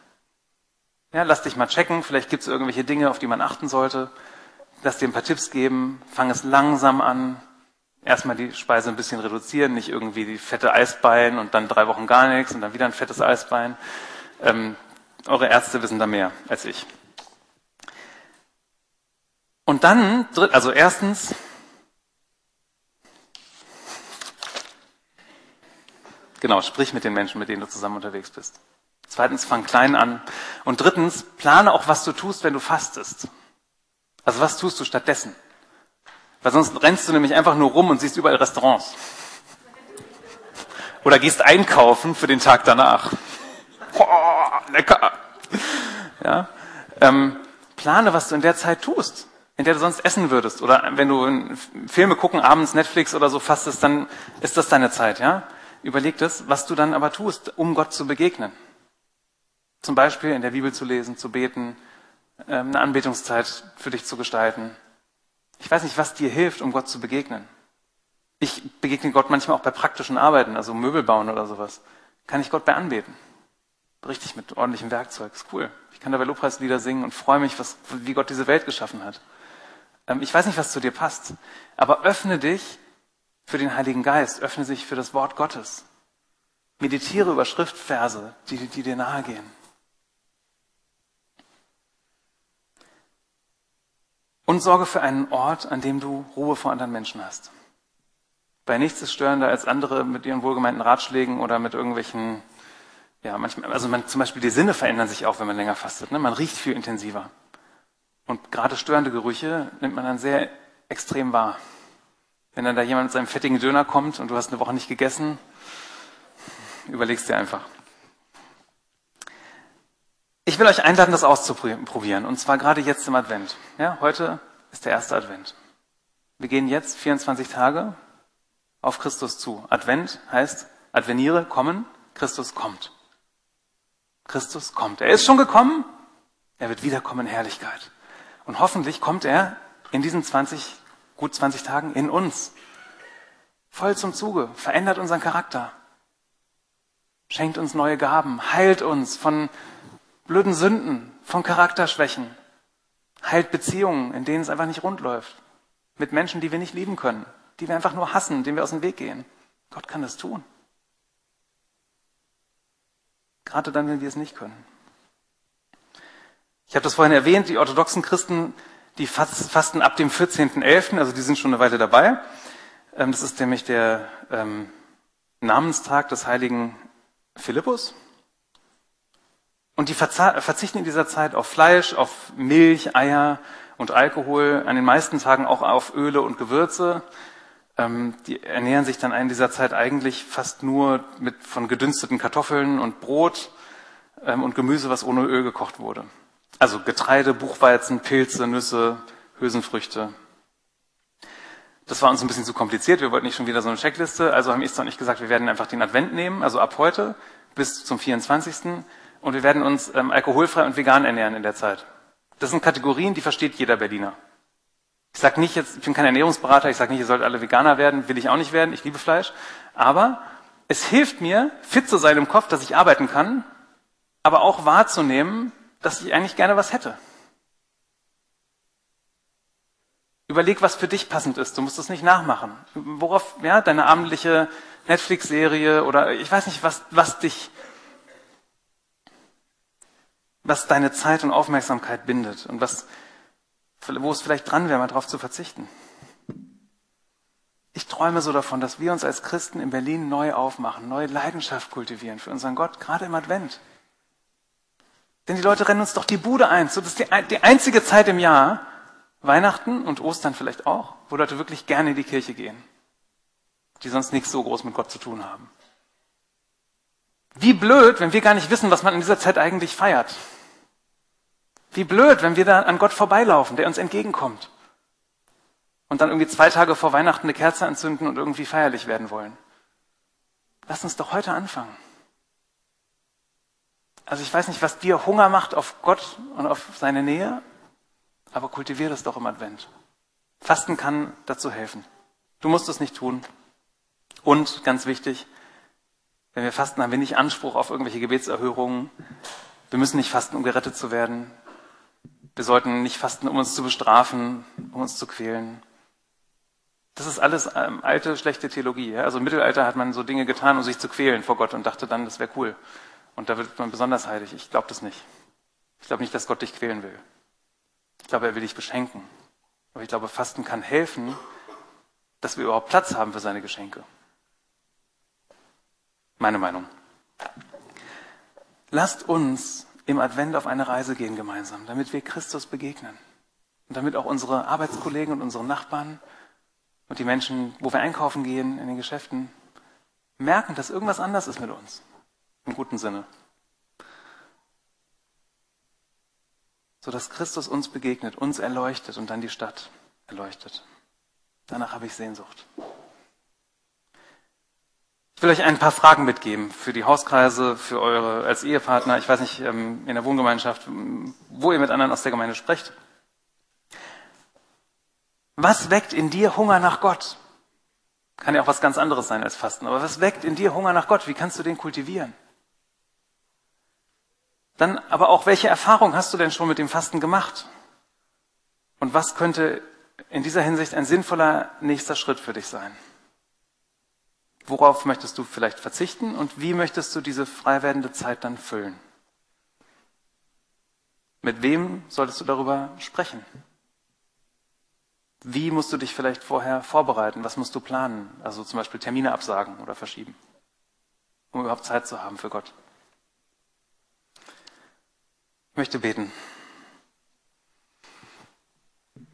Ja, lass dich mal checken, vielleicht gibt es irgendwelche Dinge, auf die man achten sollte. Lass dir ein paar Tipps geben, fang es langsam an, erstmal die Speise ein bisschen reduzieren, nicht irgendwie die fette Eisbein und dann drei Wochen gar nichts und dann wieder ein fettes Eisbein. Ähm, eure Ärzte wissen da mehr als ich. Und dann, also erstens, genau, sprich mit den Menschen, mit denen du zusammen unterwegs bist. Zweitens, fang klein an. Und drittens, plane auch, was du tust, wenn du fastest. Also was tust du stattdessen? Weil sonst rennst du nämlich einfach nur rum und siehst überall Restaurants. Oder gehst einkaufen für den Tag danach. Boah, lecker. Ja? Ähm, plane, was du in der Zeit tust. in der du sonst essen würdest. Oder wenn du Filme gucken, abends Netflix oder so fastest, dann ist das deine Zeit, ja? Überleg das, was du dann aber tust, um Gott zu begegnen. Zum Beispiel in der Bibel zu lesen, zu beten, ähm, eine Anbetungszeit für dich zu gestalten. Ich weiß nicht, was dir hilft, um Gott zu begegnen. Ich begegne Gott manchmal auch bei praktischen Arbeiten, also Möbel bauen oder sowas. Kann ich Gott bei anbeten. Richtig mit ordentlichem Werkzeug. Ist cool. Ich kann dabei Lobpreislieder singen und freue mich, was, wie Gott diese Welt geschaffen hat. Ähm, ich weiß nicht, was zu dir passt, aber öffne dich für den Heiligen Geist, öffne dich für das Wort Gottes. Meditiere über Schriftverse, die, die dir nahe gehen. Und sorge für einen Ort, an dem du Ruhe vor anderen Menschen hast. Bei nichts ist störender als andere mit ihren wohlgemeinten Ratschlägen oder mit irgendwelchen, ja, manchmal, also man, zum Beispiel die Sinne verändern sich auch, wenn man länger fastet. Ne? Man riecht viel intensiver. Und gerade störende Gerüche nimmt man dann sehr extrem wahr. Wenn dann da jemand mit seinem fettigen Döner kommt und du hast eine Woche nicht gegessen, überlegst dir einfach. Ich will euch einladen, das auszuprobieren. Und zwar gerade jetzt im Advent. Ja, heute ist der erste Advent. Wir gehen jetzt 24 Tage auf Christus zu. Advent heißt, adveniere, kommen, Christus kommt. Christus kommt. Er ist schon gekommen, er wird wiederkommen in Herrlichkeit. Und hoffentlich kommt er in diesen 20, gut 20 Tagen in uns. Voll zum Zuge, verändert unseren Charakter, schenkt uns neue Gaben, heilt uns von blöden Sünden, von Charakterschwächen, heilt Beziehungen, in denen es einfach nicht rund läuft, mit Menschen, die wir nicht lieben können die wir einfach nur hassen, denen wir aus dem Weg gehen. Gott kann das tun. Gerade dann, wenn wir es nicht können. Ich habe das vorhin erwähnt, die orthodoxen Christen, die fasten ab dem 14.11., also die sind schon eine Weile dabei. Ähm, das ist nämlich der ähm, Namenstag des heiligen Philippus. Und die verzichten in dieser Zeit auf Fleisch, auf Milch, Eier und Alkohol, an den meisten Tagen auch auf Öle und Gewürze. Ähm, die ernähren sich dann in dieser Zeit eigentlich fast nur mit von gedünsteten Kartoffeln und Brot und Gemüse, was ohne Öl gekocht wurde. Also Getreide, Buchweizen, Pilze, Nüsse, Hülsenfrüchte. Das war uns ein bisschen zu kompliziert. Wir wollten nicht schon wieder so eine Checkliste. Also haben Esther und ich gesagt, wir werden einfach den Advent nehmen, also ab heute bis zum 24. Und wir werden uns ähm, alkoholfrei und vegan ernähren in der Zeit. Das sind Kategorien, die versteht jeder Berliner. Ich sage nicht jetzt, ich bin kein Ernährungsberater, ich sage nicht, ihr sollt alle Veganer werden, will ich auch nicht werden, ich liebe Fleisch. Aber es hilft mir, fit zu sein im Kopf, dass ich arbeiten kann, aber auch wahrzunehmen, dass ich eigentlich gerne was hätte. Überleg, was für dich passend ist. Du musst es nicht nachmachen. Worauf, ja, deine abendliche Netflix-Serie oder ich weiß nicht, was, was dich, was deine Zeit und Aufmerksamkeit bindet und was, wo es vielleicht dran wäre, mal darauf zu verzichten. Ich träume so davon, dass wir uns als Christen in Berlin neu aufmachen, neue Leidenschaft kultivieren für unseren Gott, gerade im Advent. Denn die Leute rennen uns doch die Bude ein. So, das ist die, die einzige Zeit im Jahr, Weihnachten und Ostern vielleicht auch, wo Leute wirklich gerne in die Kirche gehen, die sonst nichts so groß mit Gott zu tun haben. Wie blöd, wenn wir gar nicht wissen, was man in dieser Zeit eigentlich feiert. Wie blöd, wenn wir da an Gott vorbeilaufen, der uns entgegenkommt. Und dann irgendwie zwei Tage vor Weihnachten eine Kerze anzünden und irgendwie feierlich werden wollen. Lass uns doch heute anfangen. Also ich weiß nicht, was dir Hunger macht auf Gott und auf seine Nähe, aber kultivier das doch im Advent. Fasten kann dazu helfen. Du musst es nicht tun. Und ganz wichtig, wenn wir fasten, haben wir nicht Anspruch auf irgendwelche Gebetserhörungen. Wir müssen nicht fasten, um gerettet zu werden. Wir sollten nicht fasten, um uns zu bestrafen, um uns zu quälen. Das ist alles ähm, alte, schlechte Theologie. Ja? Also im Mittelalter hat man so Dinge getan, um sich zu quälen vor Gott und dachte dann, das wäre cool. Und da wird man besonders heilig. Ich glaube das nicht. Ich glaube nicht, dass Gott dich quälen will. Ich glaube, er will dich beschenken. Aber ich glaube, Fasten kann helfen, dass wir überhaupt Platz haben für seine Geschenke. Meine Meinung. Lasst uns im Advent auf eine Reise gehen gemeinsam, damit wir Christus begegnen. Und damit auch unsere Arbeitskollegen und unsere Nachbarn und die Menschen, wo wir einkaufen gehen, in den Geschäften, merken, dass irgendwas anders ist mit uns. Im guten Sinne. sodass Christus uns begegnet, uns erleuchtet und dann die Stadt erleuchtet. Danach habe ich Sehnsucht. Ich will euch ein paar Fragen mitgeben für die Hauskreise, für eure als Ehepartner, ich weiß nicht, ähm, in der Wohngemeinschaft, wo ihr mit anderen aus der Gemeinde sprecht. Was weckt in dir Hunger nach Gott? Kann ja auch was ganz anderes sein als Fasten, aber was weckt in dir Hunger nach Gott? Wie kannst du den kultivieren? Dann aber auch, welche Erfahrung hast du denn schon mit dem Fasten gemacht? Und was könnte in dieser Hinsicht ein sinnvoller nächster Schritt für dich sein? Worauf möchtest du vielleicht verzichten und wie möchtest du diese frei werdende Zeit dann füllen? Mit wem solltest du darüber sprechen? Wie musst du dich vielleicht vorher vorbereiten? Was musst du planen? Also zum Beispiel Termine absagen oder verschieben, um überhaupt Zeit zu haben für Gott. Ich möchte beten.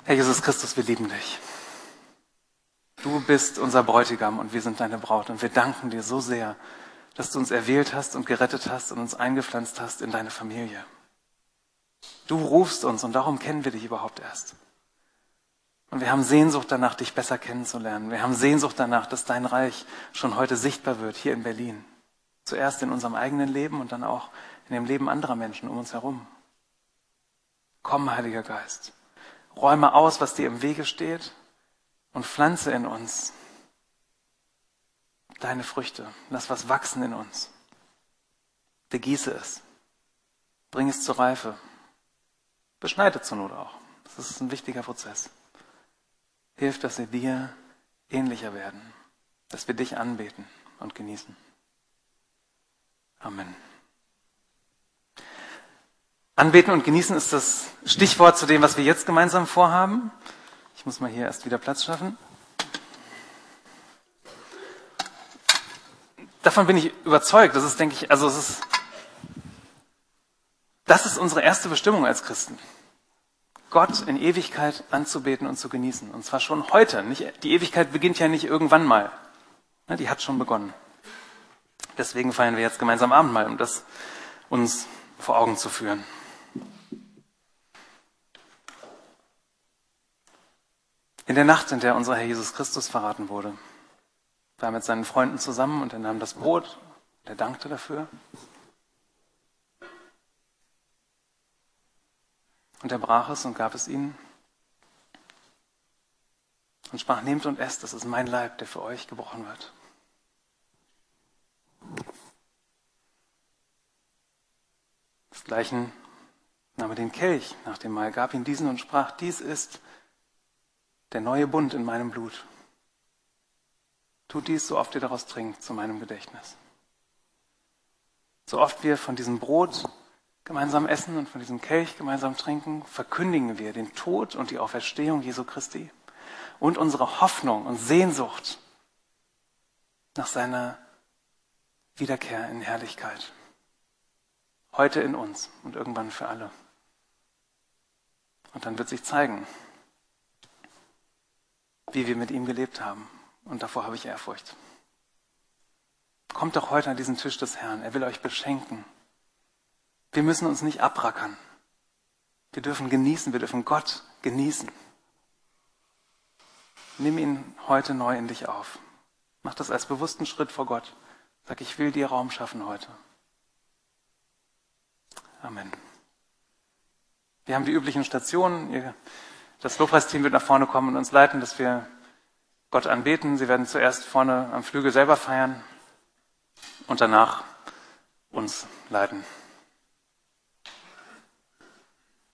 Herr Jesus Christus, wir lieben dich. Du bist unser Bräutigam und wir sind deine Braut und wir danken dir so sehr, dass du uns erwählt hast und gerettet hast und uns eingepflanzt hast in deine Familie. Du rufst uns und darum kennen wir dich überhaupt erst. Und wir haben Sehnsucht danach, dich besser kennenzulernen. Wir haben Sehnsucht danach, dass dein Reich schon heute sichtbar wird hier in Berlin. Zuerst in unserem eigenen Leben und dann auch in dem Leben anderer Menschen um uns herum. Komm, Heiliger Geist, räume aus, was dir im Wege steht und pflanze in uns deine Früchte. Lass was wachsen in uns. Begieße es. Bring es zur Reife. Beschneide zur Not auch. Das ist ein wichtiger Prozess. Hilf, dass wir dir ähnlicher werden, dass wir dich anbeten und genießen. Amen. Anbeten und genießen ist das Stichwort zu dem, was wir jetzt gemeinsam vorhaben. Ich muss mal hier erst wieder Platz schaffen. Davon bin ich überzeugt. Das ist, denke ich, also es ist, das ist unsere erste Bestimmung als Christen. Gott in Ewigkeit anzubeten und zu genießen. Und zwar schon heute. Nicht, die Ewigkeit beginnt ja nicht irgendwann mal. Ne, die hat schon begonnen. Deswegen feiern wir jetzt gemeinsam Abendmahl, um das uns vor Augen zu führen. In der Nacht, in der unser Herr Jesus Christus verraten wurde, war er mit seinen Freunden zusammen und er nahm das Brot, er dankte dafür. Und er brach es und gab es ihnen und sprach, nehmt und esst, das ist mein Leib, der für euch gebrochen wird. Desgleichen nahm er den Kelch nach dem Mahl, gab ihn diesen und sprach, dies ist der neue Bund in meinem Blut. Tut dies, so oft ihr daraus trinkt, zu meinem Gedächtnis. So oft wir von diesem Brot gemeinsam essen und von diesem Kelch gemeinsam trinken, verkündigen wir den Tod und die Auferstehung Jesu Christi und unsere Hoffnung und Sehnsucht nach seiner Wiederkehr in Herrlichkeit. Heute in uns und irgendwann für alle. Und dann wird sich zeigen, wie wir mit ihm gelebt haben. Und davor habe ich Ehrfurcht. Kommt doch heute an diesen Tisch des Herrn. Er will euch beschenken. Wir müssen uns nicht abrackern. Wir dürfen genießen, wir dürfen Gott genießen. Nimm ihn heute neu in dich auf. Mach das als bewussten Schritt vor Gott. Sag, ich will dir Raum schaffen heute. Amen. Wir haben die üblichen Stationen. Ihr das Lobpreisteam wird nach vorne kommen und uns leiten, dass wir Gott anbeten. Sie werden zuerst vorne am Flügel selber feiern und danach uns leiten.